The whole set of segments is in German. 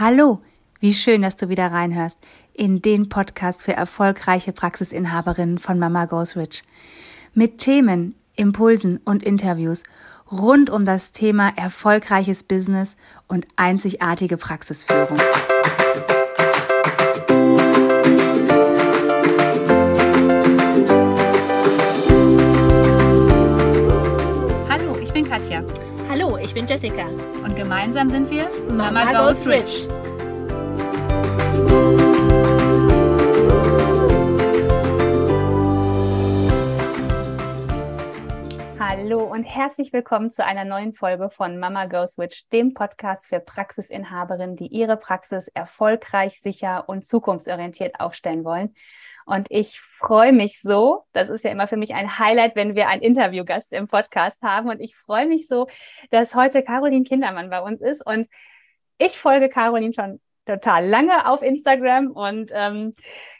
Hallo, wie schön, dass du wieder reinhörst in den Podcast für erfolgreiche Praxisinhaberinnen von Mama Goes Rich. Mit Themen, Impulsen und Interviews rund um das Thema erfolgreiches Business und einzigartige Praxisführung. Hallo, ich bin Katja. Hallo, ich bin Jessica. Und gemeinsam sind wir Mama, Mama Goes Rich. Hallo und herzlich willkommen zu einer neuen Folge von Mama Goes Switch, dem Podcast für Praxisinhaberinnen, die ihre Praxis erfolgreich, sicher und zukunftsorientiert aufstellen wollen. Und ich freue mich so, das ist ja immer für mich ein Highlight, wenn wir einen Interviewgast im Podcast haben. Und ich freue mich so, dass heute Caroline Kindermann bei uns ist. Und ich folge Caroline schon total lange auf Instagram. Und ähm,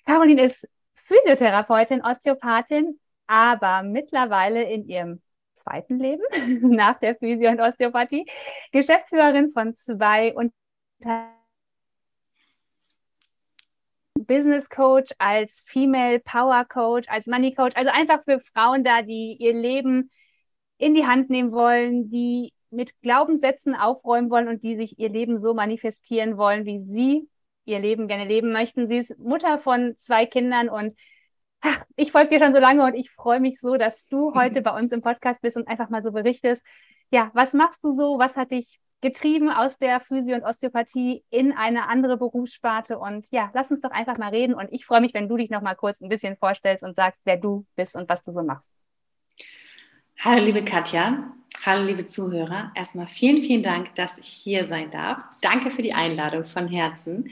Caroline ist Physiotherapeutin, Osteopathin, aber mittlerweile in ihrem zweiten Leben nach der Physio- und Osteopathie Geschäftsführerin von zwei Unternehmen Business Coach, als Female Power Coach, als Money Coach, also einfach für Frauen da, die ihr Leben in die Hand nehmen wollen, die mit Glaubenssätzen aufräumen wollen und die sich ihr Leben so manifestieren wollen, wie sie ihr Leben gerne leben möchten. Sie ist Mutter von zwei Kindern und ach, ich folge dir schon so lange und ich freue mich so, dass du heute bei uns im Podcast bist und einfach mal so berichtest. Ja, was machst du so? Was hat dich getrieben aus der Physio- und Osteopathie in eine andere Berufssparte. Und ja, lass uns doch einfach mal reden. Und ich freue mich, wenn du dich noch mal kurz ein bisschen vorstellst und sagst, wer du bist und was du so machst. Hallo, liebe Katja. Hallo, liebe Zuhörer. Erstmal vielen, vielen Dank, dass ich hier sein darf. Danke für die Einladung von Herzen.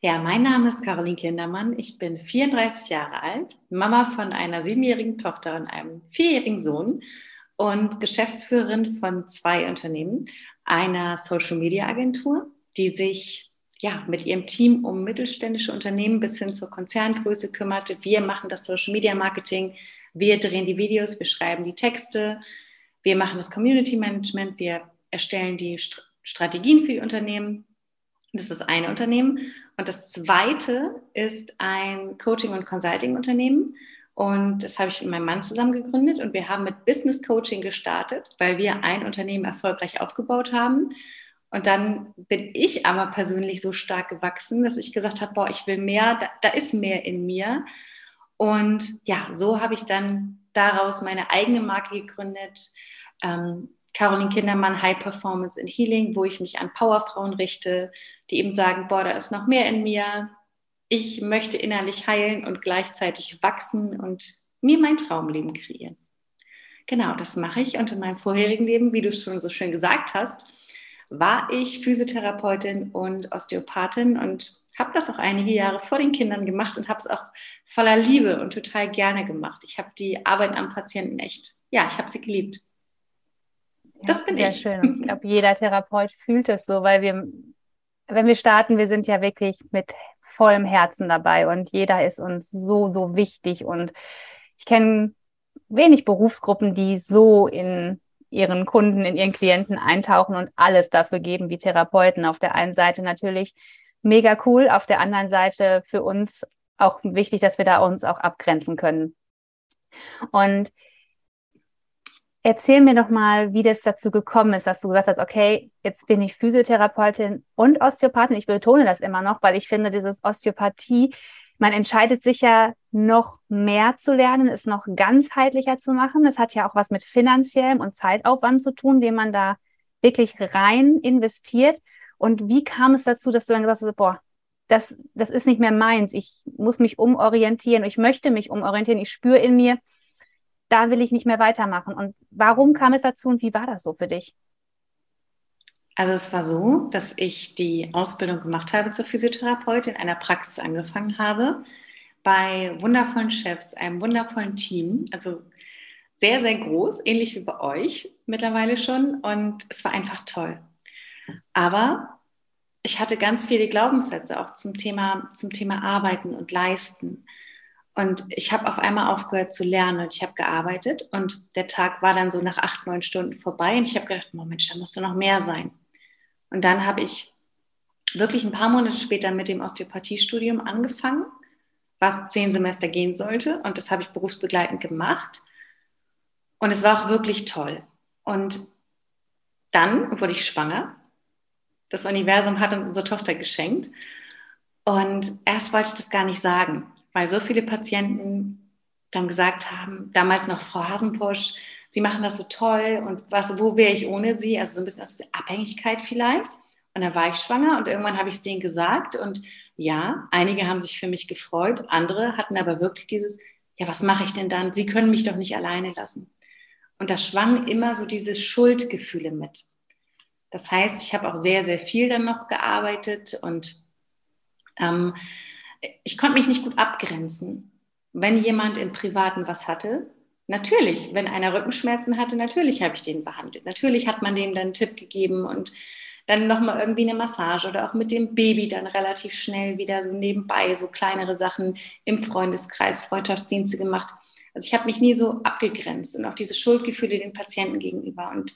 Ja, mein Name ist Caroline Kindermann. Ich bin 34 Jahre alt, Mama von einer siebenjährigen Tochter und einem vierjährigen Sohn und Geschäftsführerin von zwei Unternehmen einer Social Media Agentur, die sich ja, mit ihrem Team um mittelständische Unternehmen bis hin zur Konzerngröße kümmerte. Wir machen das Social Media Marketing, wir drehen die Videos, wir schreiben die Texte, wir machen das Community Management, wir erstellen die St Strategien für die Unternehmen. Das ist eine Unternehmen. Und das zweite ist ein Coaching- und Consulting-Unternehmen. Und das habe ich mit meinem Mann zusammen gegründet und wir haben mit Business Coaching gestartet, weil wir ein Unternehmen erfolgreich aufgebaut haben. Und dann bin ich aber persönlich so stark gewachsen, dass ich gesagt habe, boah, ich will mehr, da, da ist mehr in mir. Und ja, so habe ich dann daraus meine eigene Marke gegründet. Ähm, Caroline Kindermann High Performance in Healing, wo ich mich an Powerfrauen richte, die eben sagen, boah, da ist noch mehr in mir, ich möchte innerlich heilen und gleichzeitig wachsen und mir mein Traumleben kreieren. Genau, das mache ich. Und in meinem vorherigen Leben, wie du schon so schön gesagt hast, war ich Physiotherapeutin und Osteopathin und habe das auch einige Jahre vor den Kindern gemacht und habe es auch voller Liebe und total gerne gemacht. Ich habe die Arbeit am Patienten echt, ja, ich habe sie geliebt. Das ja, bin sehr ich. schön. Und ich glaube, jeder Therapeut fühlt es so, weil wir, wenn wir starten, wir sind ja wirklich mit vollem Herzen dabei und jeder ist uns so, so wichtig. Und ich kenne wenig Berufsgruppen, die so in ihren Kunden, in ihren Klienten eintauchen und alles dafür geben wie Therapeuten. Auf der einen Seite natürlich mega cool, auf der anderen Seite für uns auch wichtig, dass wir da uns auch abgrenzen können. Und Erzähl mir doch mal, wie das dazu gekommen ist, dass du gesagt hast, okay, jetzt bin ich Physiotherapeutin und Osteopathin. Ich betone das immer noch, weil ich finde, dieses Osteopathie, man entscheidet sich ja noch mehr zu lernen, es noch ganzheitlicher zu machen. Das hat ja auch was mit finanziellem und Zeitaufwand zu tun, den man da wirklich rein investiert. Und wie kam es dazu, dass du dann gesagt hast, boah, das, das ist nicht mehr meins. Ich muss mich umorientieren. Ich möchte mich umorientieren. Ich spüre in mir, da will ich nicht mehr weitermachen. Und warum kam es dazu und wie war das so für dich? Also es war so, dass ich die Ausbildung gemacht habe zur Physiotherapeutin, in einer Praxis angefangen habe, bei wundervollen Chefs, einem wundervollen Team, also sehr, sehr groß, ähnlich wie bei euch mittlerweile schon. Und es war einfach toll. Aber ich hatte ganz viele Glaubenssätze auch zum Thema, zum Thema Arbeiten und Leisten. Und ich habe auf einmal aufgehört zu lernen und ich habe gearbeitet und der Tag war dann so nach acht, neun Stunden vorbei und ich habe gedacht, Moment, da musst du noch mehr sein. Und dann habe ich wirklich ein paar Monate später mit dem Osteopathiestudium angefangen, was zehn Semester gehen sollte. Und das habe ich berufsbegleitend gemacht. Und es war auch wirklich toll. Und dann wurde ich schwanger. Das Universum hat uns unsere Tochter geschenkt. Und erst wollte ich das gar nicht sagen, weil so viele Patienten dann gesagt haben, damals noch Frau Hasenpusch, Sie machen das so toll und was, wo wäre ich ohne Sie? Also so ein bisschen aus der Abhängigkeit vielleicht. Und dann war ich schwanger und irgendwann habe ich es denen gesagt und ja, einige haben sich für mich gefreut, andere hatten aber wirklich dieses, ja, was mache ich denn dann? Sie können mich doch nicht alleine lassen. Und da schwang immer so diese Schuldgefühle mit. Das heißt, ich habe auch sehr, sehr viel dann noch gearbeitet und ähm, ich konnte mich nicht gut abgrenzen. Wenn jemand im Privaten was hatte, natürlich, wenn einer Rückenschmerzen hatte, natürlich habe ich den behandelt. Natürlich hat man dem dann einen Tipp gegeben und dann nochmal irgendwie eine Massage oder auch mit dem Baby dann relativ schnell wieder so nebenbei so kleinere Sachen im Freundeskreis, Freundschaftsdienste gemacht. Also ich habe mich nie so abgegrenzt und auch diese Schuldgefühle den Patienten gegenüber. Und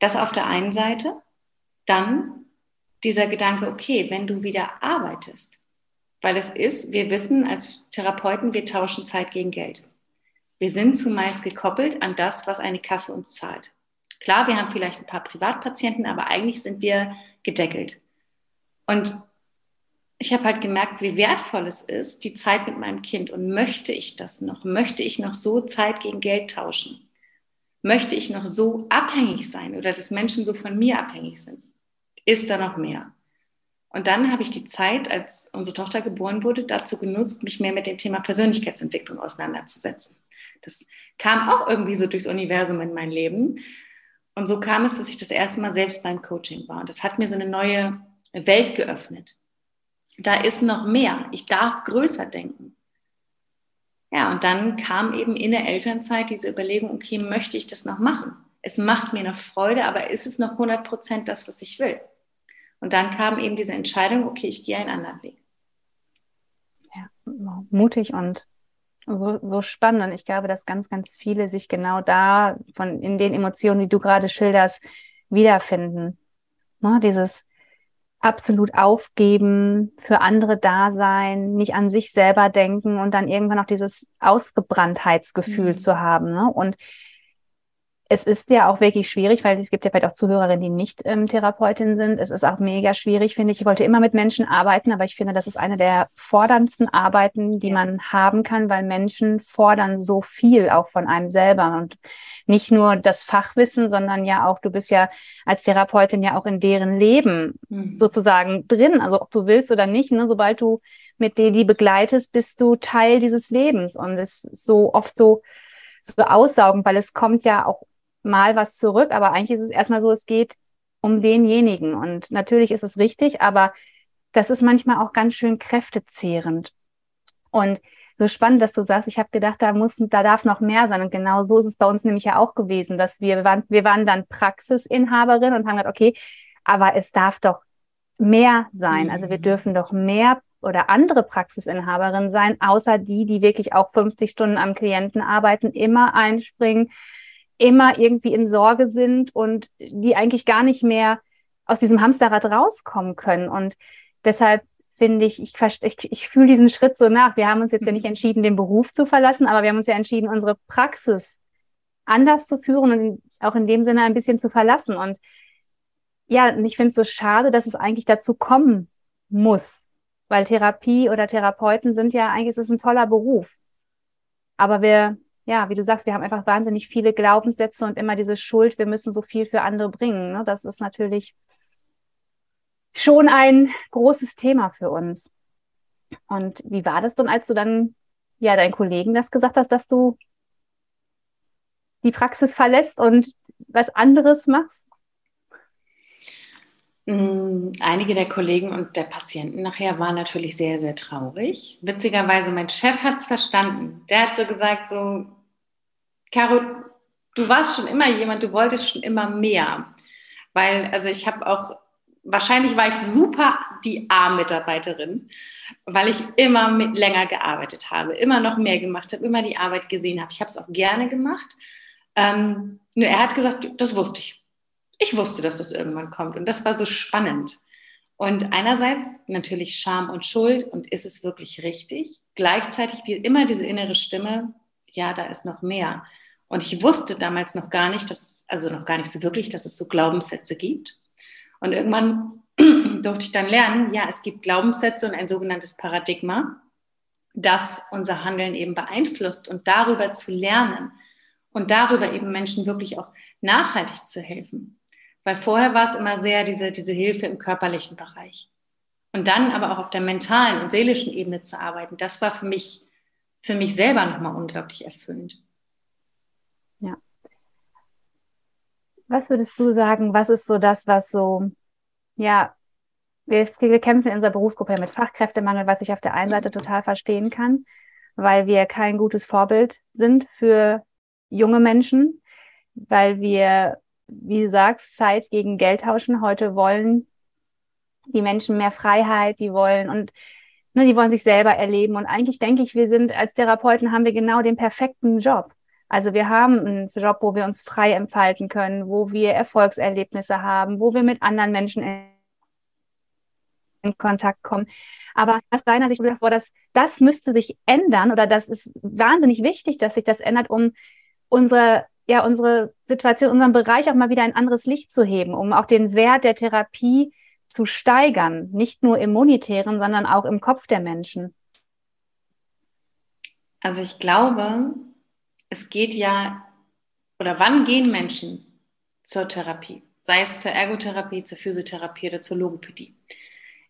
das auf der einen Seite. Dann dieser Gedanke, okay, wenn du wieder arbeitest, weil es ist, wir wissen als Therapeuten, wir tauschen Zeit gegen Geld. Wir sind zumeist gekoppelt an das, was eine Kasse uns zahlt. Klar, wir haben vielleicht ein paar Privatpatienten, aber eigentlich sind wir gedeckelt. Und ich habe halt gemerkt, wie wertvoll es ist, die Zeit mit meinem Kind. Und möchte ich das noch? Möchte ich noch so Zeit gegen Geld tauschen? Möchte ich noch so abhängig sein oder dass Menschen so von mir abhängig sind? Ist da noch mehr? Und dann habe ich die Zeit, als unsere Tochter geboren wurde, dazu genutzt, mich mehr mit dem Thema Persönlichkeitsentwicklung auseinanderzusetzen. Das kam auch irgendwie so durchs Universum in mein Leben. Und so kam es, dass ich das erste Mal selbst beim Coaching war. Und das hat mir so eine neue Welt geöffnet. Da ist noch mehr. Ich darf größer denken. Ja, und dann kam eben in der Elternzeit diese Überlegung, okay, möchte ich das noch machen? Es macht mir noch Freude, aber ist es noch 100 Prozent das, was ich will? Und dann kam eben diese Entscheidung, okay, ich gehe einen anderen Weg. Ja, mutig und so, so spannend. Und ich glaube, dass ganz, ganz viele sich genau da von in den Emotionen, die du gerade schilderst, wiederfinden. Ne, dieses absolut aufgeben, für andere da sein, nicht an sich selber denken und dann irgendwann auch dieses Ausgebranntheitsgefühl mhm. zu haben. Ne? Und es ist ja auch wirklich schwierig, weil es gibt ja vielleicht auch Zuhörerinnen, die nicht ähm, Therapeutin sind. Es ist auch mega schwierig, finde ich. Ich wollte immer mit Menschen arbeiten, aber ich finde, das ist eine der forderndsten Arbeiten, die ja. man haben kann, weil Menschen fordern so viel auch von einem selber und nicht nur das Fachwissen, sondern ja auch, du bist ja als Therapeutin ja auch in deren Leben mhm. sozusagen drin. Also ob du willst oder nicht, ne, sobald du mit denen die begleitest, bist du Teil dieses Lebens und es ist so oft so so aussaugen, weil es kommt ja auch mal was zurück, aber eigentlich ist es erstmal so, es geht um denjenigen. Und natürlich ist es richtig, aber das ist manchmal auch ganz schön kräftezehrend. Und so spannend, dass du sagst, ich habe gedacht, da muss, da darf noch mehr sein. Und genau so ist es bei uns nämlich ja auch gewesen, dass wir, wir waren, wir waren dann Praxisinhaberin und haben gesagt, okay, aber es darf doch mehr sein. Also wir mhm. dürfen doch mehr oder andere Praxisinhaberin sein, außer die, die wirklich auch 50 Stunden am Klienten arbeiten, immer einspringen, immer irgendwie in Sorge sind und die eigentlich gar nicht mehr aus diesem Hamsterrad rauskommen können. Und deshalb finde ich, ich, ich, ich fühle diesen Schritt so nach. Wir haben uns jetzt ja nicht mhm. entschieden, den Beruf zu verlassen, aber wir haben uns ja entschieden, unsere Praxis anders zu führen und auch in dem Sinne ein bisschen zu verlassen. Und ja, ich finde es so schade, dass es eigentlich dazu kommen muss, weil Therapie oder Therapeuten sind ja eigentlich, es ist ein toller Beruf. Aber wir ja, wie du sagst, wir haben einfach wahnsinnig viele Glaubenssätze und immer diese Schuld, wir müssen so viel für andere bringen. Ne? Das ist natürlich schon ein großes Thema für uns. Und wie war das dann, als du dann ja deinen Kollegen das gesagt hast, dass du die Praxis verlässt und was anderes machst? Mm, einige der Kollegen und der Patienten nachher waren natürlich sehr, sehr traurig. Witzigerweise, mein Chef hat es verstanden. Der hat so gesagt, so, Caro, du warst schon immer jemand, du wolltest schon immer mehr. Weil, also ich habe auch, wahrscheinlich war ich super die A-Mitarbeiterin, weil ich immer länger gearbeitet habe, immer noch mehr gemacht habe, immer die Arbeit gesehen habe. Ich habe es auch gerne gemacht. Ähm, nur er hat gesagt, das wusste ich. Ich wusste, dass das irgendwann kommt. Und das war so spannend. Und einerseits natürlich Scham und Schuld und ist es wirklich richtig? Gleichzeitig die, immer diese innere Stimme, ja, da ist noch mehr. Und ich wusste damals noch gar nicht, dass, also noch gar nicht so wirklich, dass es so Glaubenssätze gibt. Und irgendwann durfte ich dann lernen, ja, es gibt Glaubenssätze und ein sogenanntes Paradigma, das unser Handeln eben beeinflusst und darüber zu lernen und darüber eben Menschen wirklich auch nachhaltig zu helfen. Weil vorher war es immer sehr diese, diese Hilfe im körperlichen Bereich. Und dann aber auch auf der mentalen und seelischen Ebene zu arbeiten, das war für mich, für mich selber nochmal unglaublich erfüllend. Ja. Was würdest du sagen, was ist so das, was so, ja, wir, wir kämpfen in unserer Berufsgruppe mit Fachkräftemangel, was ich auf der einen Seite total verstehen kann, weil wir kein gutes Vorbild sind für junge Menschen, weil wir wie du sagst, Zeit gegen Geld tauschen. Heute wollen die Menschen mehr Freiheit, die wollen und ne, die wollen sich selber erleben. Und eigentlich denke ich, wir sind als Therapeuten haben wir genau den perfekten Job. Also wir haben einen Job, wo wir uns frei entfalten können, wo wir Erfolgserlebnisse haben, wo wir mit anderen Menschen in Kontakt kommen. Aber aus deiner Sicht, du das, das müsste sich ändern oder das ist wahnsinnig wichtig, dass sich das ändert, um unsere ja unsere Situation, unseren Bereich auch mal wieder ein anderes Licht zu heben, um auch den Wert der Therapie zu steigern, nicht nur im monetären, sondern auch im Kopf der Menschen? Also ich glaube, es geht ja, oder wann gehen Menschen zur Therapie? Sei es zur Ergotherapie, zur Physiotherapie oder zur Logopädie.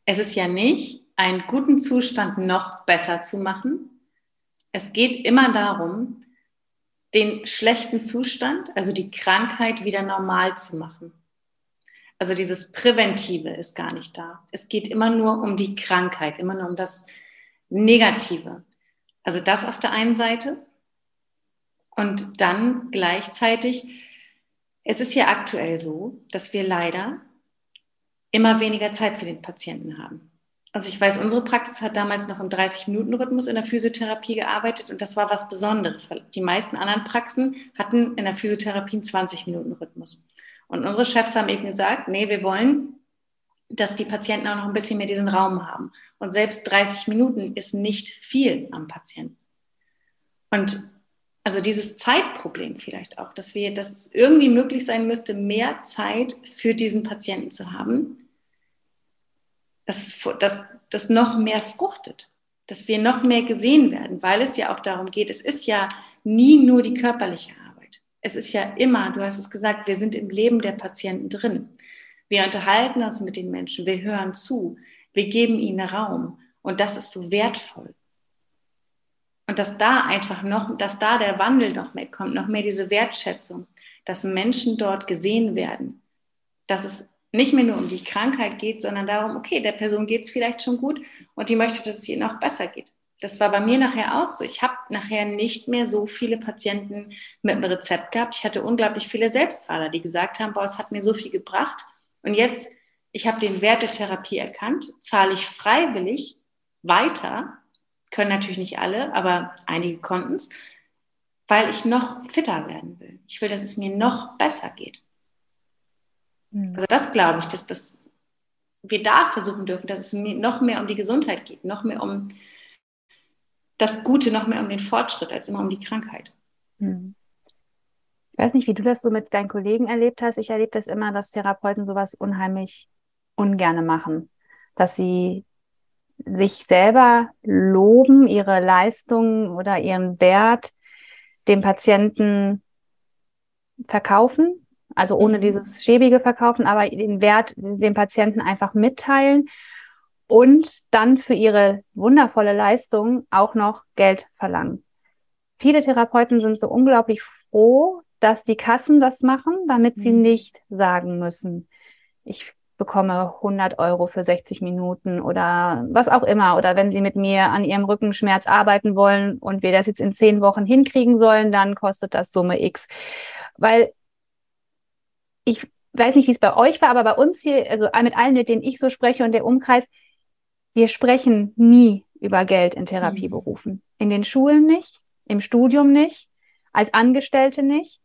Es ist ja nicht, einen guten Zustand noch besser zu machen. Es geht immer darum, den schlechten Zustand, also die Krankheit wieder normal zu machen. Also dieses Präventive ist gar nicht da. Es geht immer nur um die Krankheit, immer nur um das Negative. Also das auf der einen Seite. Und dann gleichzeitig, es ist ja aktuell so, dass wir leider immer weniger Zeit für den Patienten haben. Also ich weiß, unsere Praxis hat damals noch im 30-Minuten-Rhythmus in der Physiotherapie gearbeitet und das war was Besonderes, weil die meisten anderen Praxen hatten in der Physiotherapie einen 20-Minuten-Rhythmus. Und unsere Chefs haben eben gesagt, nee, wir wollen, dass die Patienten auch noch ein bisschen mehr diesen Raum haben. Und selbst 30 Minuten ist nicht viel am Patienten. Und also dieses Zeitproblem vielleicht auch, dass wir, dass es irgendwie möglich sein müsste, mehr Zeit für diesen Patienten zu haben, dass, dass das noch mehr fruchtet, dass wir noch mehr gesehen werden, weil es ja auch darum geht, es ist ja nie nur die körperliche Arbeit. Es ist ja immer, du hast es gesagt, wir sind im Leben der Patienten drin. Wir unterhalten uns mit den Menschen, wir hören zu, wir geben ihnen Raum und das ist so wertvoll. Und dass da einfach noch, dass da der Wandel noch mehr kommt, noch mehr diese Wertschätzung, dass Menschen dort gesehen werden, dass es nicht mehr nur um die Krankheit geht, sondern darum, okay, der Person geht es vielleicht schon gut und die möchte, dass es ihr noch besser geht. Das war bei mir nachher auch so. Ich habe nachher nicht mehr so viele Patienten mit einem Rezept gehabt. Ich hatte unglaublich viele Selbstzahler, die gesagt haben, boah, es hat mir so viel gebracht. Und jetzt, ich habe den Wert der Therapie erkannt, zahle ich freiwillig weiter. Können natürlich nicht alle, aber einige konnten es, weil ich noch fitter werden will. Ich will, dass es mir noch besser geht. Mhm. Also das glaube ich, dass, dass wir da versuchen dürfen, dass es noch mehr um die Gesundheit geht, noch mehr um das Gute, noch mehr um den Fortschritt, als immer um die Krankheit. Mhm. Ich weiß nicht, wie du das so mit deinen Kollegen erlebt hast. Ich erlebe das immer, dass Therapeuten sowas unheimlich ungerne machen. Dass sie sich selber loben, ihre Leistung oder ihren Wert dem Patienten verkaufen also ohne mhm. dieses schäbige Verkaufen, aber den Wert dem Patienten einfach mitteilen und dann für ihre wundervolle Leistung auch noch Geld verlangen. Viele Therapeuten sind so unglaublich froh, dass die Kassen das machen, damit sie mhm. nicht sagen müssen, ich bekomme 100 Euro für 60 Minuten oder was auch immer. Oder wenn Sie mit mir an Ihrem Rückenschmerz arbeiten wollen und wir das jetzt in zehn Wochen hinkriegen sollen, dann kostet das Summe X. Weil ich weiß nicht, wie es bei euch war, aber bei uns hier, also mit allen, mit denen ich so spreche und der Umkreis, wir sprechen nie über Geld in Therapieberufen. In den Schulen nicht, im Studium nicht, als Angestellte nicht.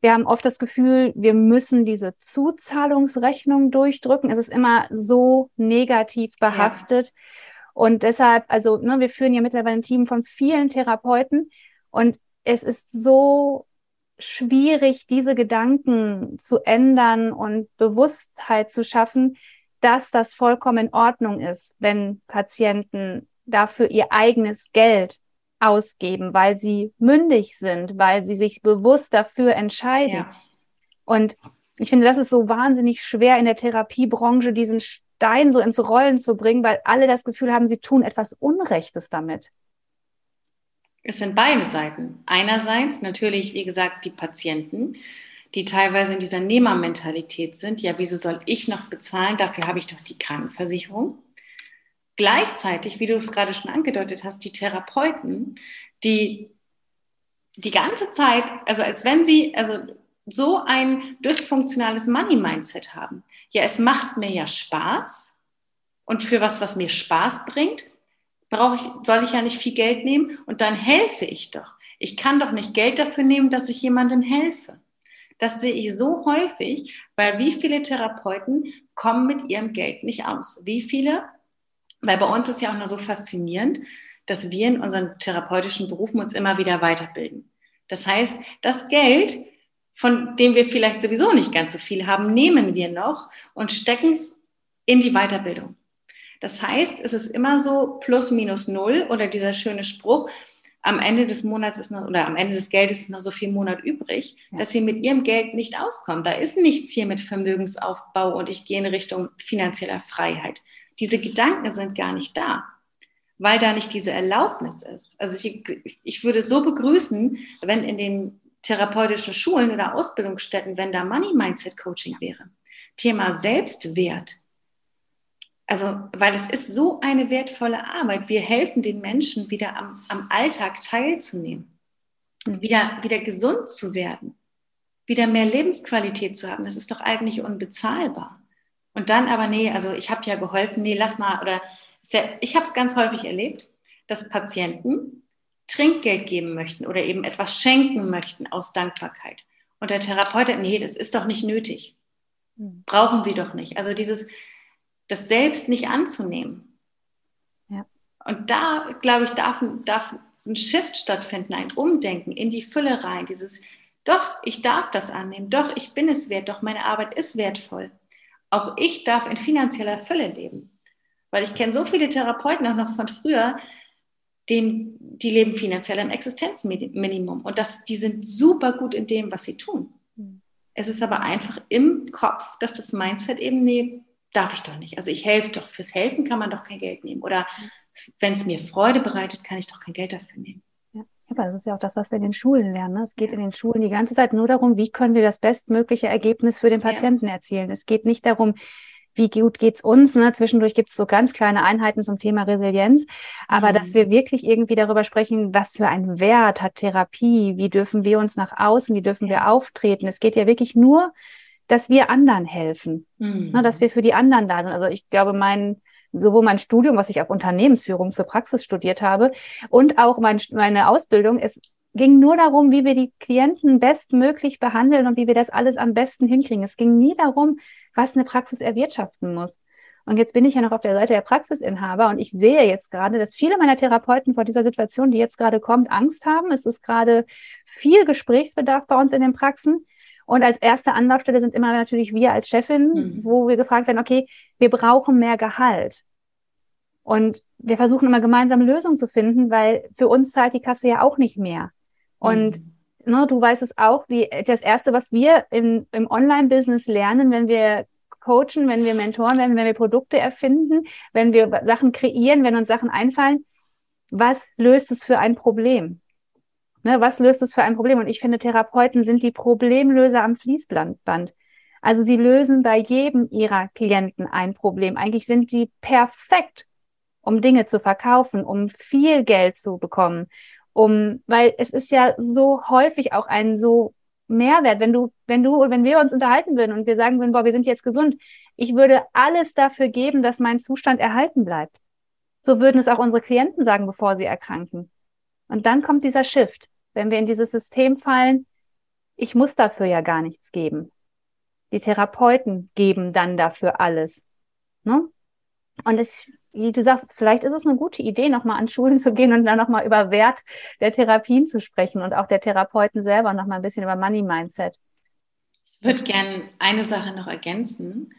Wir haben oft das Gefühl, wir müssen diese Zuzahlungsrechnung durchdrücken. Es ist immer so negativ behaftet. Ja. Und deshalb, also ne, wir führen ja mittlerweile ein Team von vielen Therapeuten und es ist so schwierig, diese Gedanken zu ändern und Bewusstheit zu schaffen, dass das vollkommen in Ordnung ist, wenn Patienten dafür ihr eigenes Geld ausgeben, weil sie mündig sind, weil sie sich bewusst dafür entscheiden. Ja. Und ich finde, das ist so wahnsinnig schwer in der Therapiebranche, diesen Stein so ins Rollen zu bringen, weil alle das Gefühl haben, sie tun etwas Unrechtes damit. Es sind beide Seiten. Einerseits natürlich, wie gesagt, die Patienten, die teilweise in dieser Nehmermentalität sind. Ja, wieso soll ich noch bezahlen? Dafür habe ich doch die Krankenversicherung. Gleichzeitig, wie du es gerade schon angedeutet hast, die Therapeuten, die die ganze Zeit, also als wenn sie, also so ein dysfunktionales Money-Mindset haben. Ja, es macht mir ja Spaß und für was, was mir Spaß bringt, brauche ich, soll ich ja nicht viel Geld nehmen und dann helfe ich doch. Ich kann doch nicht Geld dafür nehmen, dass ich jemandem helfe. Das sehe ich so häufig, weil wie viele Therapeuten kommen mit ihrem Geld nicht aus? Wie viele? Weil bei uns ist ja auch nur so faszinierend, dass wir in unseren therapeutischen Berufen uns immer wieder weiterbilden. Das heißt, das Geld, von dem wir vielleicht sowieso nicht ganz so viel haben, nehmen wir noch und stecken es in die Weiterbildung. Das heißt, es ist immer so plus minus null oder dieser schöne Spruch, am Ende des Monats ist noch, oder am Ende des Geldes ist noch so viel Monat übrig, ja. dass sie mit ihrem Geld nicht auskommen. Da ist nichts hier mit Vermögensaufbau und ich gehe in Richtung finanzieller Freiheit. Diese Gedanken sind gar nicht da, weil da nicht diese Erlaubnis ist. Also ich, ich würde so begrüßen, wenn in den therapeutischen Schulen oder Ausbildungsstätten, wenn da Money Mindset Coaching wäre. Thema Selbstwert, also, weil es ist so eine wertvolle Arbeit. Wir helfen den Menschen wieder am, am Alltag teilzunehmen, mhm. wieder, wieder gesund zu werden, wieder mehr Lebensqualität zu haben. Das ist doch eigentlich unbezahlbar. Und dann aber, nee, also ich habe ja geholfen, nee, lass mal, oder ich habe es ganz häufig erlebt, dass Patienten Trinkgeld geben möchten oder eben etwas schenken möchten aus Dankbarkeit. Und der Therapeut, nee, das ist doch nicht nötig. Mhm. Brauchen Sie doch nicht. Also dieses, das selbst nicht anzunehmen. Ja. Und da, glaube ich, darf, darf ein Shift stattfinden, ein Umdenken in die Fülle rein, dieses, doch, ich darf das annehmen, doch, ich bin es wert, doch, meine Arbeit ist wertvoll. Auch ich darf in finanzieller Fülle leben. Weil ich kenne so viele Therapeuten auch noch von früher, denen, die leben finanziell im Existenzminimum. Und das, die sind super gut in dem, was sie tun. Hm. Es ist aber einfach im Kopf, dass das Mindset eben, darf ich doch nicht. Also ich helfe doch, fürs Helfen kann man doch kein Geld nehmen. Oder wenn es mir Freude bereitet, kann ich doch kein Geld dafür nehmen. Ja, aber das ist ja auch das, was wir in den Schulen lernen. Ne? Es geht in den Schulen die ganze Zeit nur darum, wie können wir das bestmögliche Ergebnis für den Patienten ja. erzielen. Es geht nicht darum, wie gut geht's uns? Ne? Zwischendurch gibt es so ganz kleine Einheiten zum Thema Resilienz, aber mhm. dass wir wirklich irgendwie darüber sprechen, was für einen Wert hat Therapie, wie dürfen wir uns nach außen, wie dürfen wir auftreten. Es geht ja wirklich nur dass wir anderen helfen, mhm. ne, dass wir für die anderen da sind. Also ich glaube, mein sowohl mein Studium, was ich auf Unternehmensführung für Praxis studiert habe, und auch mein, meine Ausbildung, es ging nur darum, wie wir die Klienten bestmöglich behandeln und wie wir das alles am besten hinkriegen. Es ging nie darum, was eine Praxis erwirtschaften muss. Und jetzt bin ich ja noch auf der Seite der Praxisinhaber und ich sehe jetzt gerade, dass viele meiner Therapeuten vor dieser Situation, die jetzt gerade kommt, Angst haben. Es ist gerade viel Gesprächsbedarf bei uns in den Praxen. Und als erste Anlaufstelle sind immer natürlich wir als Chefin, mhm. wo wir gefragt werden, okay, wir brauchen mehr Gehalt. Und wir versuchen immer gemeinsam Lösungen zu finden, weil für uns zahlt die Kasse ja auch nicht mehr. Und mhm. ne, du weißt es auch, die, das Erste, was wir in, im Online-Business lernen, wenn wir coachen, wenn wir mentoren werden, wenn wir Produkte erfinden, wenn wir Sachen kreieren, wenn uns Sachen einfallen, was löst es für ein Problem? Ne, was löst es für ein Problem? Und ich finde, Therapeuten sind die Problemlöser am Fließband. Also sie lösen bei jedem ihrer Klienten ein Problem. Eigentlich sind sie perfekt, um Dinge zu verkaufen, um viel Geld zu bekommen, um, weil es ist ja so häufig auch ein so Mehrwert, wenn du, wenn du, wenn wir uns unterhalten würden und wir sagen würden, boah, wir sind jetzt gesund, ich würde alles dafür geben, dass mein Zustand erhalten bleibt. So würden es auch unsere Klienten sagen, bevor sie erkranken. Und dann kommt dieser Shift wenn wir in dieses System fallen, ich muss dafür ja gar nichts geben. Die Therapeuten geben dann dafür alles. Ne? Und es, wie du sagst, vielleicht ist es eine gute Idee, nochmal an Schulen zu gehen und dann nochmal über Wert der Therapien zu sprechen und auch der Therapeuten selber nochmal ein bisschen über Money Mindset. Ich würde gerne eine Sache noch ergänzen.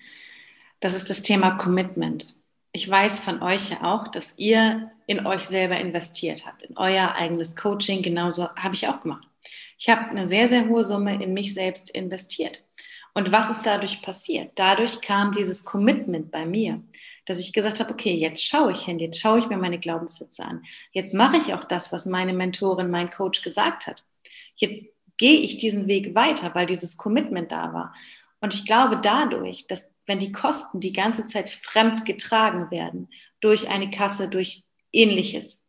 Das ist das Thema Commitment. Ich weiß von euch ja auch, dass ihr in euch selber investiert habt, in euer eigenes Coaching. Genauso habe ich auch gemacht. Ich habe eine sehr, sehr hohe Summe in mich selbst investiert. Und was ist dadurch passiert? Dadurch kam dieses Commitment bei mir, dass ich gesagt habe, okay, jetzt schaue ich hin, jetzt schaue ich mir meine Glaubenssätze an. Jetzt mache ich auch das, was meine Mentorin, mein Coach gesagt hat. Jetzt gehe ich diesen Weg weiter, weil dieses Commitment da war. Und ich glaube dadurch, dass wenn die Kosten die ganze Zeit fremd getragen werden, durch eine Kasse, durch ähnliches,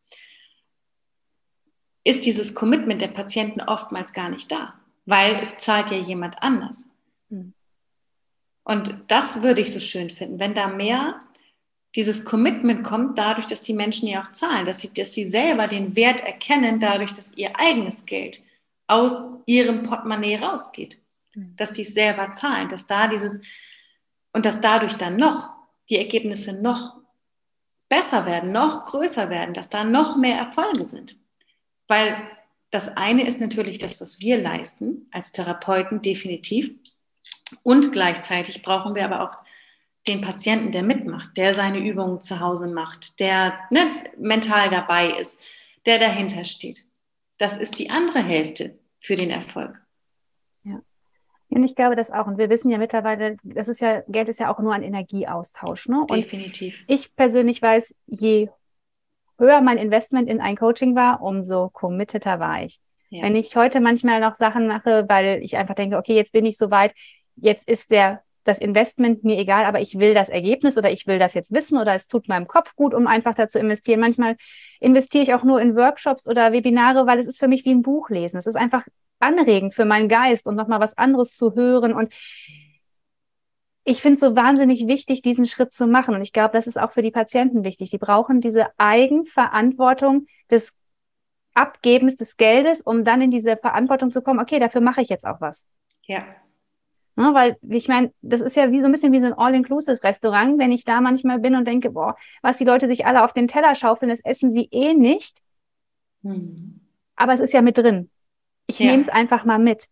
ist dieses Commitment der Patienten oftmals gar nicht da, weil es zahlt ja jemand anders. Hm. Und das würde ich so schön finden, wenn da mehr dieses Commitment kommt, dadurch, dass die Menschen ja auch zahlen, dass sie, dass sie selber den Wert erkennen, dadurch, dass ihr eigenes Geld aus ihrem Portemonnaie rausgeht, hm. dass sie es selber zahlen, dass da dieses und dass dadurch dann noch die Ergebnisse noch besser werden, noch größer werden, dass da noch mehr Erfolge sind. Weil das eine ist natürlich das, was wir leisten als Therapeuten, definitiv. Und gleichzeitig brauchen wir aber auch den Patienten, der mitmacht, der seine Übungen zu Hause macht, der ne, mental dabei ist, der dahinter steht. Das ist die andere Hälfte für den Erfolg. Und ich glaube das auch. Und wir wissen ja mittlerweile, das ist ja, Geld ist ja auch nur ein Energieaustausch. Ne? Und Definitiv. Ich persönlich weiß, je höher mein Investment in ein Coaching war, umso committeter war ich. Ja. Wenn ich heute manchmal noch Sachen mache, weil ich einfach denke, okay, jetzt bin ich so weit, jetzt ist der das Investment mir egal, aber ich will das Ergebnis oder ich will das jetzt wissen oder es tut meinem Kopf gut, um einfach da zu investieren. Manchmal investiere ich auch nur in Workshops oder Webinare, weil es ist für mich wie ein Buch lesen. Es ist einfach anregend für meinen Geist und nochmal was anderes zu hören und ich finde es so wahnsinnig wichtig, diesen Schritt zu machen. Und ich glaube, das ist auch für die Patienten wichtig. Die brauchen diese Eigenverantwortung des Abgebens des Geldes, um dann in diese Verantwortung zu kommen, okay, dafür mache ich jetzt auch was. Ja. Ne, weil ich meine, das ist ja wie so ein bisschen wie so ein All-Inclusive-Restaurant, wenn ich da manchmal bin und denke, boah, was die Leute sich alle auf den Teller schaufeln, das essen sie eh nicht. Hm. Aber es ist ja mit drin. Ich ja. nehme es einfach mal mit.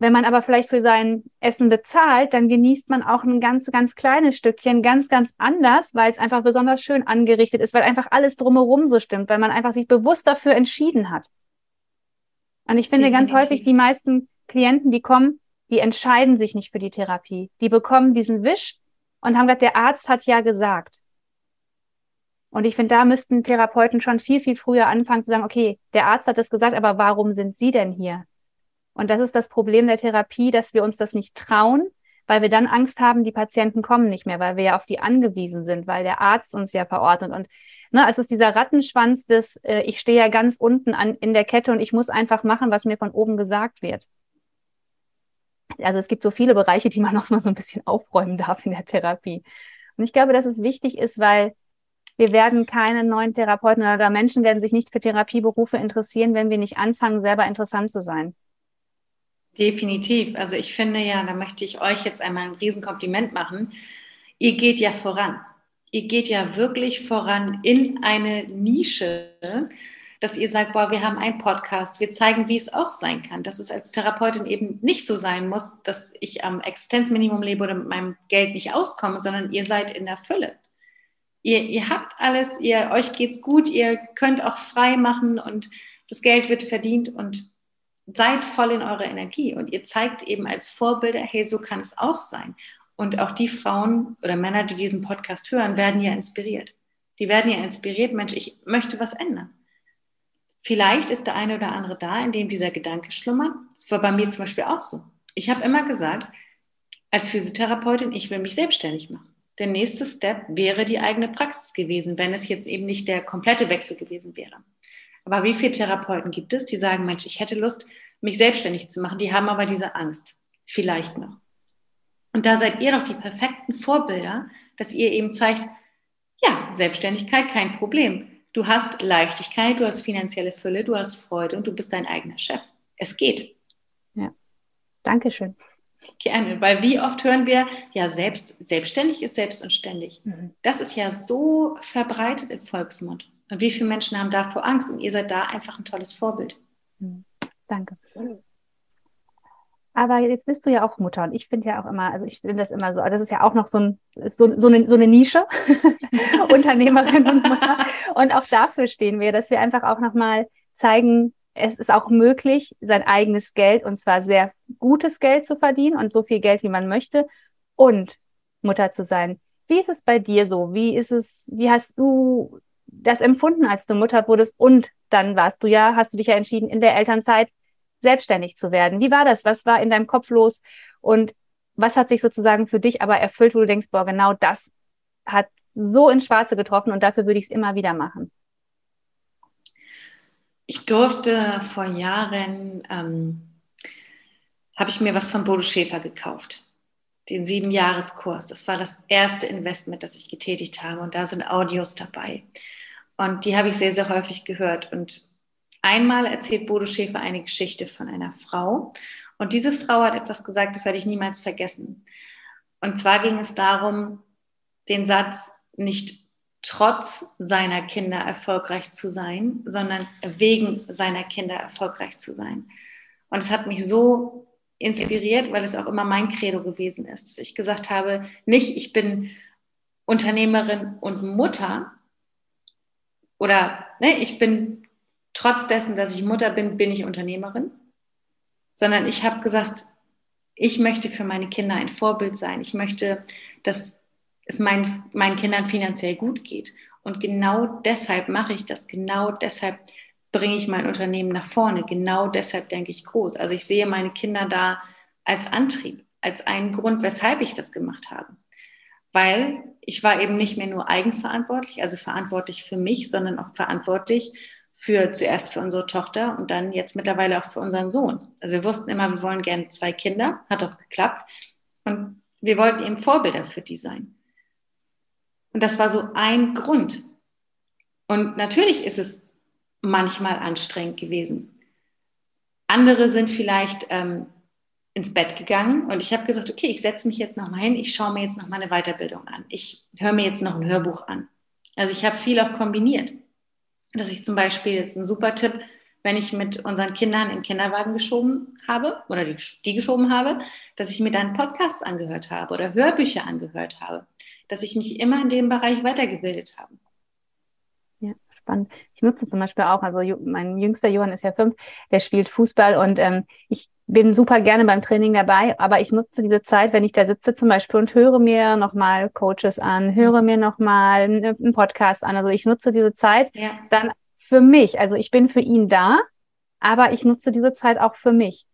Wenn man aber vielleicht für sein Essen bezahlt, dann genießt man auch ein ganz, ganz kleines Stückchen ganz, ganz anders, weil es einfach besonders schön angerichtet ist, weil einfach alles drumherum so stimmt, weil man einfach sich bewusst dafür entschieden hat. Und ich finde Definitiv. ganz häufig die meisten Klienten, die kommen, die entscheiden sich nicht für die Therapie. Die bekommen diesen Wisch und haben gesagt, der Arzt hat ja gesagt. Und ich finde, da müssten Therapeuten schon viel, viel früher anfangen zu sagen, okay, der Arzt hat das gesagt, aber warum sind Sie denn hier? Und das ist das Problem der Therapie, dass wir uns das nicht trauen, weil wir dann Angst haben, die Patienten kommen nicht mehr, weil wir ja auf die angewiesen sind, weil der Arzt uns ja verordnet. Und ne, es ist dieser Rattenschwanz des, äh, ich stehe ja ganz unten an, in der Kette und ich muss einfach machen, was mir von oben gesagt wird. Also es gibt so viele Bereiche, die man noch mal so ein bisschen aufräumen darf in der Therapie. Und ich glaube, dass es wichtig ist, weil wir werden keine neuen Therapeuten oder Menschen werden sich nicht für Therapieberufe interessieren, wenn wir nicht anfangen, selber interessant zu sein. Definitiv. Also ich finde ja, da möchte ich euch jetzt einmal ein Riesenkompliment machen. Ihr geht ja voran. Ihr geht ja wirklich voran in eine Nische, dass ihr sagt, boah, wir haben einen Podcast, wir zeigen, wie es auch sein kann, dass es als Therapeutin eben nicht so sein muss, dass ich am Existenzminimum lebe oder mit meinem Geld nicht auskomme, sondern ihr seid in der Fülle. Ihr, ihr habt alles, ihr, euch geht's gut, ihr könnt auch frei machen und das Geld wird verdient und seid voll in eurer Energie und ihr zeigt eben als Vorbilder, hey, so kann es auch sein. Und auch die Frauen oder Männer, die diesen Podcast hören, werden ja inspiriert. Die werden ja inspiriert, Mensch, ich möchte was ändern. Vielleicht ist der eine oder andere da, in dem dieser Gedanke schlummert. Das war bei mir zum Beispiel auch so. Ich habe immer gesagt, als Physiotherapeutin, ich will mich selbstständig machen. Der nächste Step wäre die eigene Praxis gewesen, wenn es jetzt eben nicht der komplette Wechsel gewesen wäre. Aber wie viele Therapeuten gibt es, die sagen, Mensch, ich hätte Lust, mich selbstständig zu machen, die haben aber diese Angst. Vielleicht noch. Und da seid ihr doch die perfekten Vorbilder, dass ihr eben zeigt, ja, Selbstständigkeit kein Problem. Du hast Leichtigkeit, du hast finanzielle Fülle, du hast Freude und du bist dein eigener Chef. Es geht. Ja, Dankeschön. Gerne, weil wie oft hören wir, ja, selbst, selbstständig ist selbst und ständig. Mhm. Das ist ja so verbreitet im Volksmund. Und wie viele Menschen haben davor Angst? Und ihr seid da einfach ein tolles Vorbild. Mhm. Danke. Aber jetzt bist du ja auch Mutter und ich finde ja auch immer, also ich finde das immer so, das ist ja auch noch so, ein, so, so, eine, so eine Nische, Unternehmerin und Mutter. Und auch dafür stehen wir, dass wir einfach auch nochmal zeigen, es ist auch möglich, sein eigenes Geld und zwar sehr gutes Geld zu verdienen und so viel Geld, wie man möchte und Mutter zu sein. Wie ist es bei dir so? Wie ist es, wie hast du das empfunden, als du Mutter wurdest und dann warst du ja, hast du dich ja entschieden, in der Elternzeit selbstständig zu werden. Wie war das? Was war in deinem Kopf los? Und was hat sich sozusagen für dich aber erfüllt, wo du denkst, boah, genau das hat so ins Schwarze getroffen und dafür würde ich es immer wieder machen? Ich durfte vor Jahren, ähm, habe ich mir was von Bodo Schäfer gekauft. Den Sieben-Jahres-Kurs. Das war das erste Investment, das ich getätigt habe. Und da sind Audios dabei. Und die habe ich sehr, sehr häufig gehört. Und einmal erzählt Bodo Schäfer eine Geschichte von einer Frau. Und diese Frau hat etwas gesagt, das werde ich niemals vergessen. Und zwar ging es darum, den Satz nicht trotz seiner Kinder erfolgreich zu sein, sondern wegen seiner Kinder erfolgreich zu sein. Und es hat mich so inspiriert, weil es auch immer mein Credo gewesen ist, dass ich gesagt habe, nicht ich bin Unternehmerin und Mutter oder ne, ich bin trotz dessen, dass ich Mutter bin, bin ich Unternehmerin, sondern ich habe gesagt, ich möchte für meine Kinder ein Vorbild sein. Ich möchte, dass es mein, meinen Kindern finanziell gut geht. Und genau deshalb mache ich das. Genau deshalb bringe ich mein Unternehmen nach vorne. Genau deshalb denke ich groß. Also ich sehe meine Kinder da als Antrieb, als einen Grund, weshalb ich das gemacht habe. Weil ich war eben nicht mehr nur eigenverantwortlich, also verantwortlich für mich, sondern auch verantwortlich für zuerst für unsere Tochter und dann jetzt mittlerweile auch für unseren Sohn. Also wir wussten immer, wir wollen gerne zwei Kinder, hat auch geklappt. Und wir wollten eben Vorbilder für die sein. Und das war so ein Grund. Und natürlich ist es manchmal anstrengend gewesen. Andere sind vielleicht ähm, ins Bett gegangen und ich habe gesagt, okay, ich setze mich jetzt nochmal hin, ich schaue mir jetzt nochmal eine Weiterbildung an. Ich höre mir jetzt noch ein Hörbuch an. Also ich habe viel auch kombiniert. Dass ich zum Beispiel, das ist ein super Tipp, wenn ich mit unseren Kindern im Kinderwagen geschoben habe oder die, die geschoben habe, dass ich mir dann Podcasts angehört habe oder Hörbücher angehört habe dass ich mich immer in dem Bereich weitergebildet habe. Spannend. Ich nutze zum Beispiel auch, also mein jüngster Johann ist ja fünf, der spielt Fußball und ähm, ich bin super gerne beim Training dabei, aber ich nutze diese Zeit, wenn ich da sitze zum Beispiel und höre mir nochmal Coaches an, höre mir nochmal einen Podcast an. Also ich nutze diese Zeit ja. dann für mich. Also ich bin für ihn da, aber ich nutze diese Zeit auch für mich.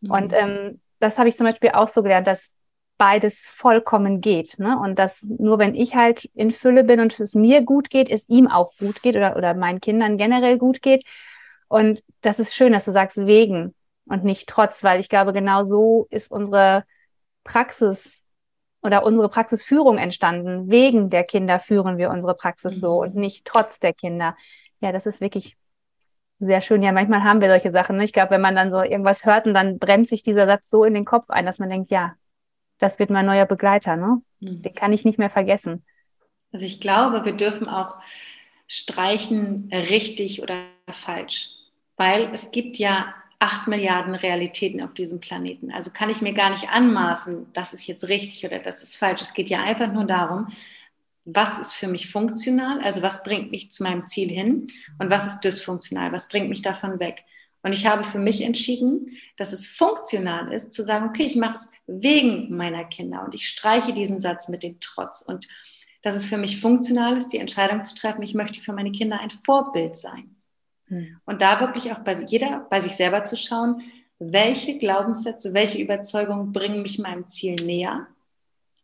Mhm. Und ähm, das habe ich zum Beispiel auch so gelernt, dass beides vollkommen geht. Ne? Und dass nur wenn ich halt in Fülle bin und es mir gut geht, es ihm auch gut geht oder, oder meinen Kindern generell gut geht. Und das ist schön, dass du sagst wegen und nicht trotz, weil ich glaube, genau so ist unsere Praxis oder unsere Praxisführung entstanden. Wegen der Kinder führen wir unsere Praxis mhm. so und nicht trotz der Kinder. Ja, das ist wirklich sehr schön. Ja, manchmal haben wir solche Sachen. Ne? Ich glaube, wenn man dann so irgendwas hört und dann brennt sich dieser Satz so in den Kopf ein, dass man denkt, ja, das wird mein neuer Begleiter, ne? Mhm. Den kann ich nicht mehr vergessen. Also ich glaube, wir dürfen auch streichen richtig oder falsch, weil es gibt ja acht Milliarden Realitäten auf diesem Planeten. Also kann ich mir gar nicht anmaßen, das ist jetzt richtig oder das ist falsch. Es geht ja einfach nur darum, was ist für mich funktional, also was bringt mich zu meinem Ziel hin und was ist dysfunktional, was bringt mich davon weg. Und ich habe für mich entschieden, dass es funktional ist, zu sagen, okay, ich mache es wegen meiner Kinder und ich streiche diesen Satz mit dem Trotz. Und dass es für mich funktional ist, die Entscheidung zu treffen, ich möchte für meine Kinder ein Vorbild sein. Hm. Und da wirklich auch bei jeder, bei sich selber zu schauen, welche Glaubenssätze, welche Überzeugungen bringen mich meinem Ziel näher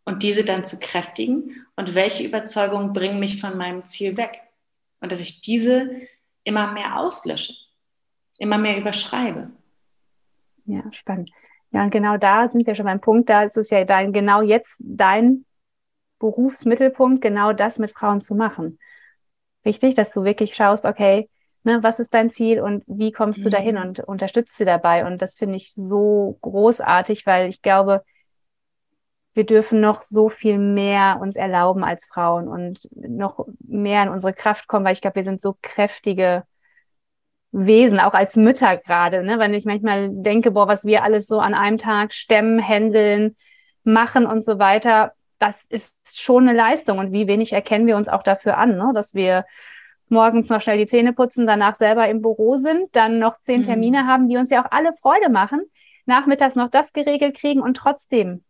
und diese dann zu kräftigen und welche Überzeugungen bringen mich von meinem Ziel weg und dass ich diese immer mehr auslösche immer mehr überschreibe. Ja, spannend. Ja, und genau da sind wir schon beim Punkt, da ist es ja dein, genau jetzt dein Berufsmittelpunkt, genau das mit Frauen zu machen. Wichtig, dass du wirklich schaust, okay, Ne, was ist dein Ziel und wie kommst mhm. du dahin und unterstützt sie dabei? Und das finde ich so großartig, weil ich glaube, wir dürfen noch so viel mehr uns erlauben als Frauen und noch mehr in unsere Kraft kommen, weil ich glaube, wir sind so kräftige Wesen, auch als Mütter gerade, ne? Wenn ich manchmal denke, boah, was wir alles so an einem Tag stemmen, händeln, machen und so weiter, das ist schon eine Leistung. Und wie wenig erkennen wir uns auch dafür an, ne? dass wir morgens noch schnell die Zähne putzen, danach selber im Büro sind, dann noch zehn mhm. Termine haben, die uns ja auch alle Freude machen, nachmittags noch das geregelt kriegen und trotzdem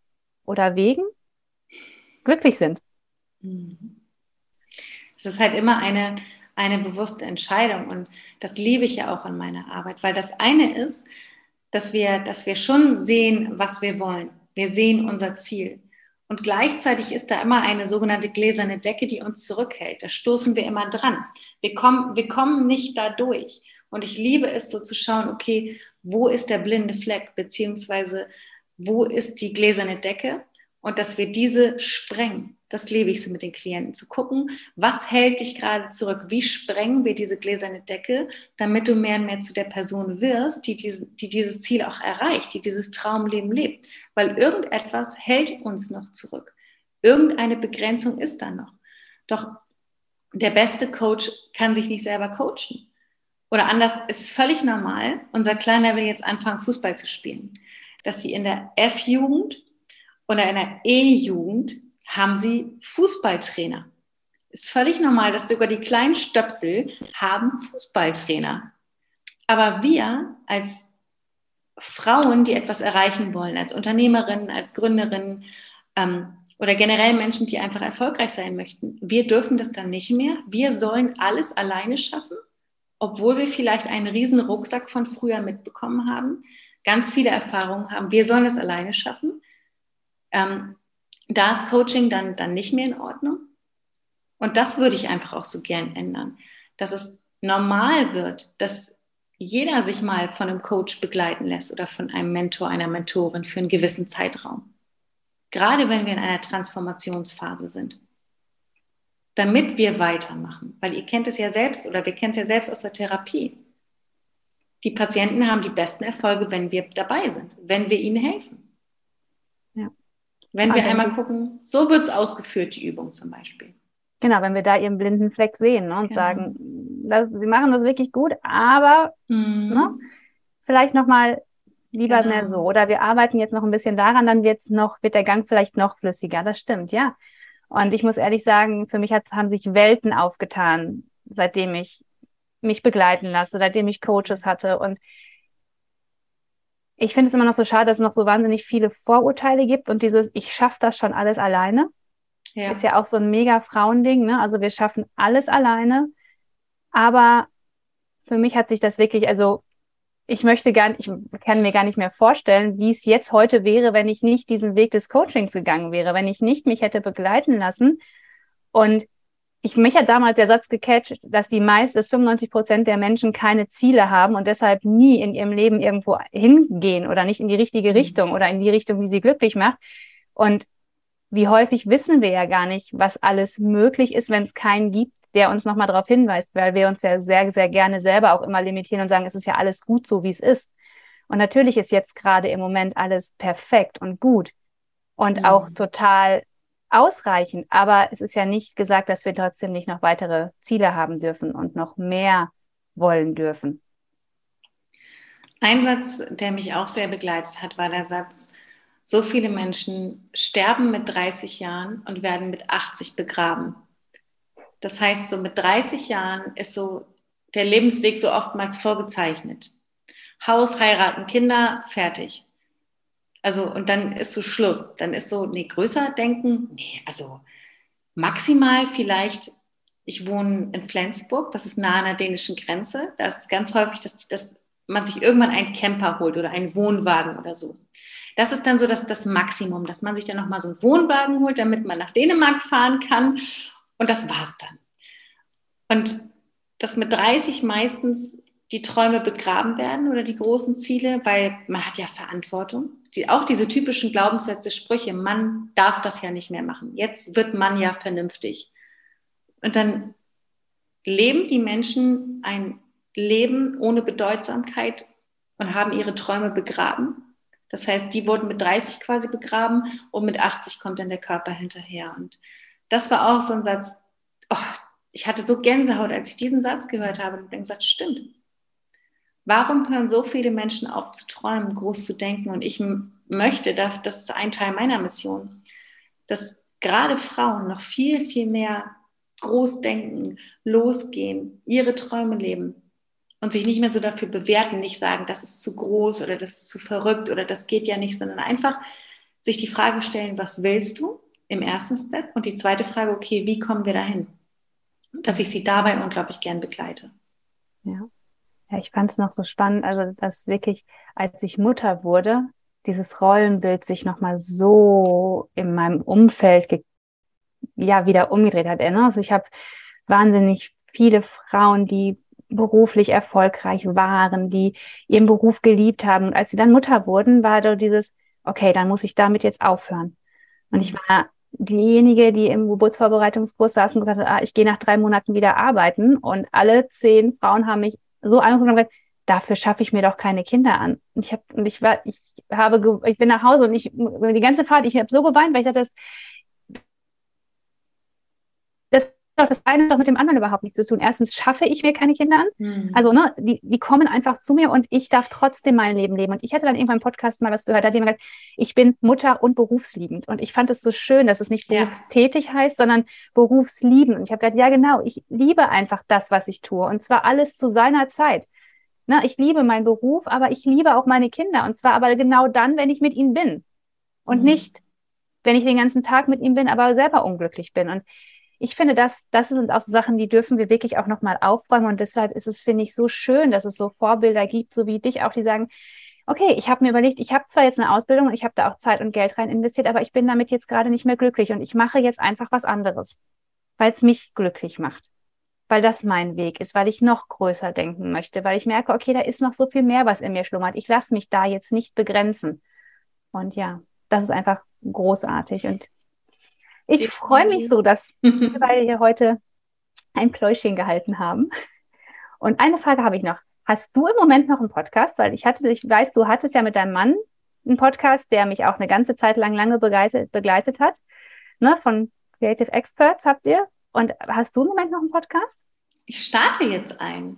oder wegen glücklich sind. Mhm. Es ist halt immer eine, eine bewusste Entscheidung und das liebe ich ja auch in meiner Arbeit, weil das eine ist, dass wir, dass wir schon sehen, was wir wollen. Wir sehen unser Ziel. Und gleichzeitig ist da immer eine sogenannte gläserne Decke, die uns zurückhält. Da stoßen wir immer dran. Wir kommen, wir kommen nicht da durch. Und ich liebe es so zu schauen, okay, wo ist der blinde Fleck, beziehungsweise wo ist die gläserne Decke und dass wir diese sprengen. Das liebe ich so mit den Klienten, zu gucken, was hält dich gerade zurück? Wie sprengen wir diese gläserne Decke, damit du mehr und mehr zu der Person wirst, die, diese, die dieses Ziel auch erreicht, die dieses Traumleben lebt. Weil irgendetwas hält uns noch zurück. Irgendeine Begrenzung ist da noch. Doch der beste Coach kann sich nicht selber coachen. Oder anders, es ist völlig normal, unser Kleiner will jetzt anfangen, Fußball zu spielen, dass sie in der F-Jugend oder in der E-Jugend haben sie Fußballtrainer. Ist völlig normal, dass sogar die kleinen Stöpsel haben Fußballtrainer. Aber wir als Frauen, die etwas erreichen wollen, als Unternehmerinnen, als Gründerinnen ähm, oder generell Menschen, die einfach erfolgreich sein möchten, wir dürfen das dann nicht mehr. Wir sollen alles alleine schaffen, obwohl wir vielleicht einen riesen Rucksack von früher mitbekommen haben, ganz viele Erfahrungen haben. Wir sollen es alleine schaffen. Ähm, da ist Coaching dann, dann nicht mehr in Ordnung. Und das würde ich einfach auch so gern ändern, dass es normal wird, dass jeder sich mal von einem Coach begleiten lässt oder von einem Mentor, einer Mentorin für einen gewissen Zeitraum. Gerade wenn wir in einer Transformationsphase sind. Damit wir weitermachen. Weil ihr kennt es ja selbst oder wir kennen es ja selbst aus der Therapie. Die Patienten haben die besten Erfolge, wenn wir dabei sind, wenn wir ihnen helfen. Wenn wir einmal gucken, so wird es ausgeführt, die Übung zum Beispiel. Genau, wenn wir da ihren blinden Fleck sehen ne, und genau. sagen, das, sie machen das wirklich gut, aber mhm. ne, vielleicht nochmal lieber genau. mehr so. Oder wir arbeiten jetzt noch ein bisschen daran, dann wird's noch, wird der Gang vielleicht noch flüssiger. Das stimmt, ja. Und ich muss ehrlich sagen, für mich hat, haben sich Welten aufgetan, seitdem ich mich begleiten lasse, seitdem ich Coaches hatte. Und ich finde es immer noch so schade, dass es noch so wahnsinnig viele Vorurteile gibt und dieses, ich schaffe das schon alles alleine. Ja. Ist ja auch so ein mega Frauending, ne? Also wir schaffen alles alleine. Aber für mich hat sich das wirklich, also ich möchte gar nicht, ich kann mir gar nicht mehr vorstellen, wie es jetzt heute wäre, wenn ich nicht diesen Weg des Coachings gegangen wäre, wenn ich nicht mich hätte begleiten lassen und ich, mich hat damals der Satz gecatcht, dass die meist, dass 95 Prozent der Menschen keine Ziele haben und deshalb nie in ihrem Leben irgendwo hingehen oder nicht in die richtige mhm. Richtung oder in die Richtung, die sie glücklich macht. Und wie häufig wissen wir ja gar nicht, was alles möglich ist, wenn es keinen gibt, der uns nochmal darauf hinweist, weil wir uns ja sehr, sehr gerne selber auch immer limitieren und sagen, es ist ja alles gut so, wie es ist. Und natürlich ist jetzt gerade im Moment alles perfekt und gut und mhm. auch total ausreichend. Aber es ist ja nicht gesagt, dass wir trotzdem nicht noch weitere Ziele haben dürfen und noch mehr wollen dürfen. Ein Satz, der mich auch sehr begleitet hat, war der Satz, so viele Menschen sterben mit 30 Jahren und werden mit 80 begraben. Das heißt, so mit 30 Jahren ist so der Lebensweg so oftmals vorgezeichnet. Haus, heiraten, Kinder, fertig. Also, und dann ist so Schluss. Dann ist so, nee, größer denken, nee, also maximal vielleicht, ich wohne in Flensburg, das ist nah an der dänischen Grenze. Da ist ganz häufig, dass, dass man sich irgendwann einen Camper holt oder einen Wohnwagen oder so. Das ist dann so das, das Maximum, dass man sich dann nochmal so einen Wohnwagen holt, damit man nach Dänemark fahren kann. Und das war's dann. Und das mit 30 meistens die Träume begraben werden oder die großen Ziele, weil man hat ja Verantwortung. Die, auch diese typischen Glaubenssätze, Sprüche, man darf das ja nicht mehr machen. Jetzt wird man ja vernünftig. Und dann leben die Menschen ein leben ohne Bedeutsamkeit und haben ihre Träume begraben. Das heißt, die wurden mit 30 quasi begraben und mit 80 kommt dann der Körper hinterher. Und das war auch so ein Satz, oh, ich hatte so Gänsehaut, als ich diesen Satz gehört habe und bin gesagt, stimmt. Warum hören so viele Menschen auf zu träumen, groß zu denken? Und ich möchte, das ist ein Teil meiner Mission, dass gerade Frauen noch viel, viel mehr groß denken, losgehen, ihre Träume leben und sich nicht mehr so dafür bewerten, nicht sagen, das ist zu groß oder das ist zu verrückt oder das geht ja nicht, sondern einfach sich die Frage stellen, was willst du im ersten Step? Und die zweite Frage, okay, wie kommen wir dahin? Dass ich sie dabei unglaublich gern begleite. Ja. Ja, ich fand es noch so spannend, also dass wirklich, als ich Mutter wurde, dieses Rollenbild sich nochmal so in meinem Umfeld ja wieder umgedreht hat. Ne? Also ich habe wahnsinnig viele Frauen, die beruflich erfolgreich waren, die ihren Beruf geliebt haben. Und als sie dann Mutter wurden, war da dieses, okay, dann muss ich damit jetzt aufhören. Und ich war diejenige, die im Geburtsvorbereitungskurs saß und gesagt hat, ah, ich gehe nach drei Monaten wieder arbeiten. Und alle zehn Frauen haben mich so angeguckt und dafür schaffe ich mir doch keine Kinder an. Und ich habe, und ich war, ich habe, ich bin nach Hause und ich, die ganze Fahrt, ich habe so geweint, weil ich dachte, das, das doch das eine doch mit dem anderen überhaupt nichts zu tun. Erstens schaffe ich mir keine Kinder an. Mhm. Also, ne, die, die kommen einfach zu mir und ich darf trotzdem mein Leben leben. Und ich hatte dann irgendwann im Podcast mal was gehört, da hat jemand gesagt, ich bin Mutter und berufsliebend. Und ich fand es so schön, dass es nicht ja. berufstätig heißt, sondern berufsliebend. Und ich habe gesagt, ja, genau, ich liebe einfach das, was ich tue. Und zwar alles zu seiner Zeit. Ne, ich liebe meinen Beruf, aber ich liebe auch meine Kinder. Und zwar aber genau dann, wenn ich mit ihnen bin. Und mhm. nicht, wenn ich den ganzen Tag mit ihnen bin, aber selber unglücklich bin. Und ich finde, das, das sind auch so Sachen, die dürfen wir wirklich auch nochmal aufräumen. Und deshalb ist es, finde ich, so schön, dass es so Vorbilder gibt, so wie dich auch, die sagen, okay, ich habe mir überlegt, ich habe zwar jetzt eine Ausbildung und ich habe da auch Zeit und Geld rein investiert, aber ich bin damit jetzt gerade nicht mehr glücklich und ich mache jetzt einfach was anderes, weil es mich glücklich macht, weil das mein Weg ist, weil ich noch größer denken möchte, weil ich merke, okay, da ist noch so viel mehr, was in mir schlummert. Ich lasse mich da jetzt nicht begrenzen. Und ja, das ist einfach großartig und ich freue mich so, dass wir beide hier heute ein Pläuschen gehalten haben. Und eine Frage habe ich noch. Hast du im Moment noch einen Podcast? Weil ich hatte, ich weiß, du hattest ja mit deinem Mann einen Podcast, der mich auch eine ganze Zeit lang lange begleitet, begleitet hat. Ne, von Creative Experts habt ihr. Und hast du im Moment noch einen Podcast? Ich starte jetzt ein.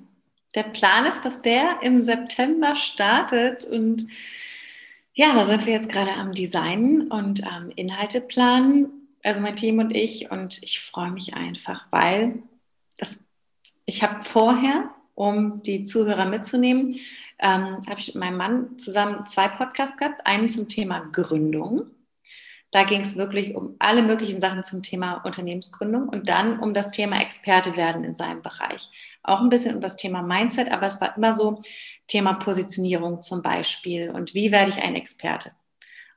Der Plan ist, dass der im September startet und ja, da sind wir jetzt gerade am Designen und am Inhalte planen also mein Team und ich. Und ich freue mich einfach, weil das, ich habe vorher, um die Zuhörer mitzunehmen, ähm, habe ich mit meinem Mann zusammen zwei Podcasts gehabt. Einen zum Thema Gründung. Da ging es wirklich um alle möglichen Sachen zum Thema Unternehmensgründung und dann um das Thema Experte werden in seinem Bereich. Auch ein bisschen um das Thema Mindset, aber es war immer so Thema Positionierung zum Beispiel und wie werde ich ein Experte.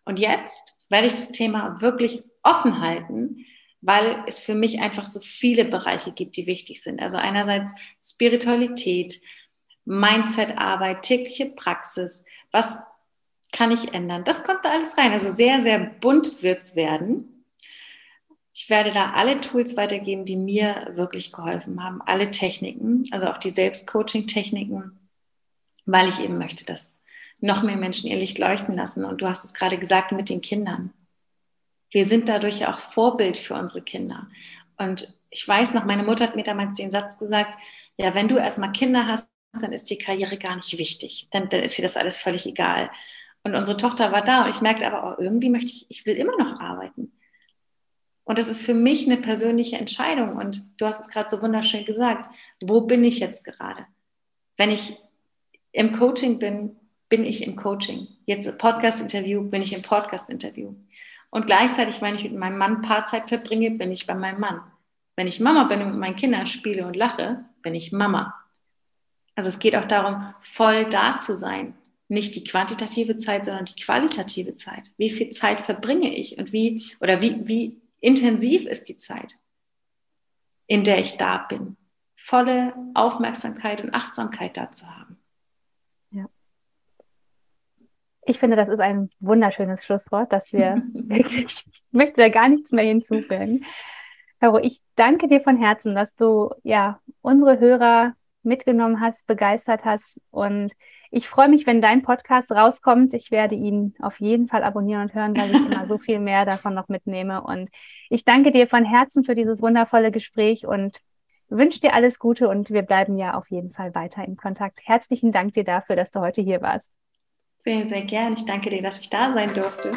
Und jetzt werde ich das Thema wirklich offen halten, weil es für mich einfach so viele Bereiche gibt, die wichtig sind. Also einerseits Spiritualität, Mindset-Arbeit, tägliche Praxis, was kann ich ändern? Das kommt da alles rein. Also sehr, sehr bunt wird es werden. Ich werde da alle Tools weitergeben, die mir wirklich geholfen haben, alle Techniken, also auch die Selbstcoaching-Techniken, weil ich eben möchte, dass noch mehr Menschen ihr Licht leuchten lassen. Und du hast es gerade gesagt mit den Kindern. Wir sind dadurch auch Vorbild für unsere Kinder. Und ich weiß noch, meine Mutter hat mir damals den Satz gesagt, ja, wenn du erstmal Kinder hast, dann ist die Karriere gar nicht wichtig. Dann, dann ist dir das alles völlig egal. Und unsere Tochter war da und ich merkte aber, oh, irgendwie möchte ich, ich will immer noch arbeiten. Und das ist für mich eine persönliche Entscheidung. Und du hast es gerade so wunderschön gesagt. Wo bin ich jetzt gerade? Wenn ich im Coaching bin, bin ich im Coaching. Jetzt Podcast-Interview, bin ich im Podcast-Interview. Und gleichzeitig, wenn ich mit meinem Mann Paarzeit verbringe, bin ich bei meinem Mann. Wenn ich Mama bin und mit meinen Kindern spiele und lache, bin ich Mama. Also es geht auch darum, voll da zu sein. Nicht die quantitative Zeit, sondern die qualitative Zeit. Wie viel Zeit verbringe ich und wie, oder wie, wie intensiv ist die Zeit, in der ich da bin? Volle Aufmerksamkeit und Achtsamkeit da zu haben. Ich finde, das ist ein wunderschönes Schlusswort, dass wir wirklich, ich möchte da gar nichts mehr hinzufügen. Caro, ich danke dir von Herzen, dass du ja unsere Hörer mitgenommen hast, begeistert hast. Und ich freue mich, wenn dein Podcast rauskommt. Ich werde ihn auf jeden Fall abonnieren und hören, weil ich immer so viel mehr davon noch mitnehme. Und ich danke dir von Herzen für dieses wundervolle Gespräch und wünsche dir alles Gute und wir bleiben ja auf jeden Fall weiter im Kontakt. Herzlichen Dank dir dafür, dass du heute hier warst. Sehr, sehr gern. Ich danke dir, dass ich da sein durfte.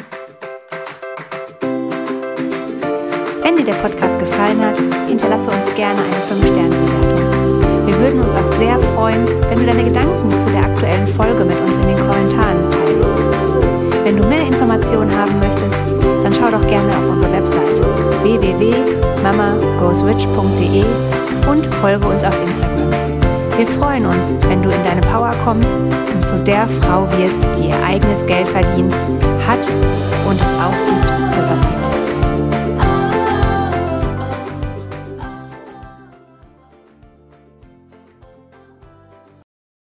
Wenn dir der Podcast gefallen hat, hinterlasse uns gerne eine 5-Sterne-Bewertung. Wir würden uns auch sehr freuen, wenn du deine Gedanken zu der aktuellen Folge mit uns in den Kommentaren teilst. Wenn du mehr Informationen haben möchtest, dann schau doch gerne auf unsere Website www.mamagoesrich.de und folge uns auf Instagram. Wir freuen uns, wenn du in deine Power kommst und zu der Frau wirst, die ihr eigenes Geld verdient, hat und es ausgibt, für was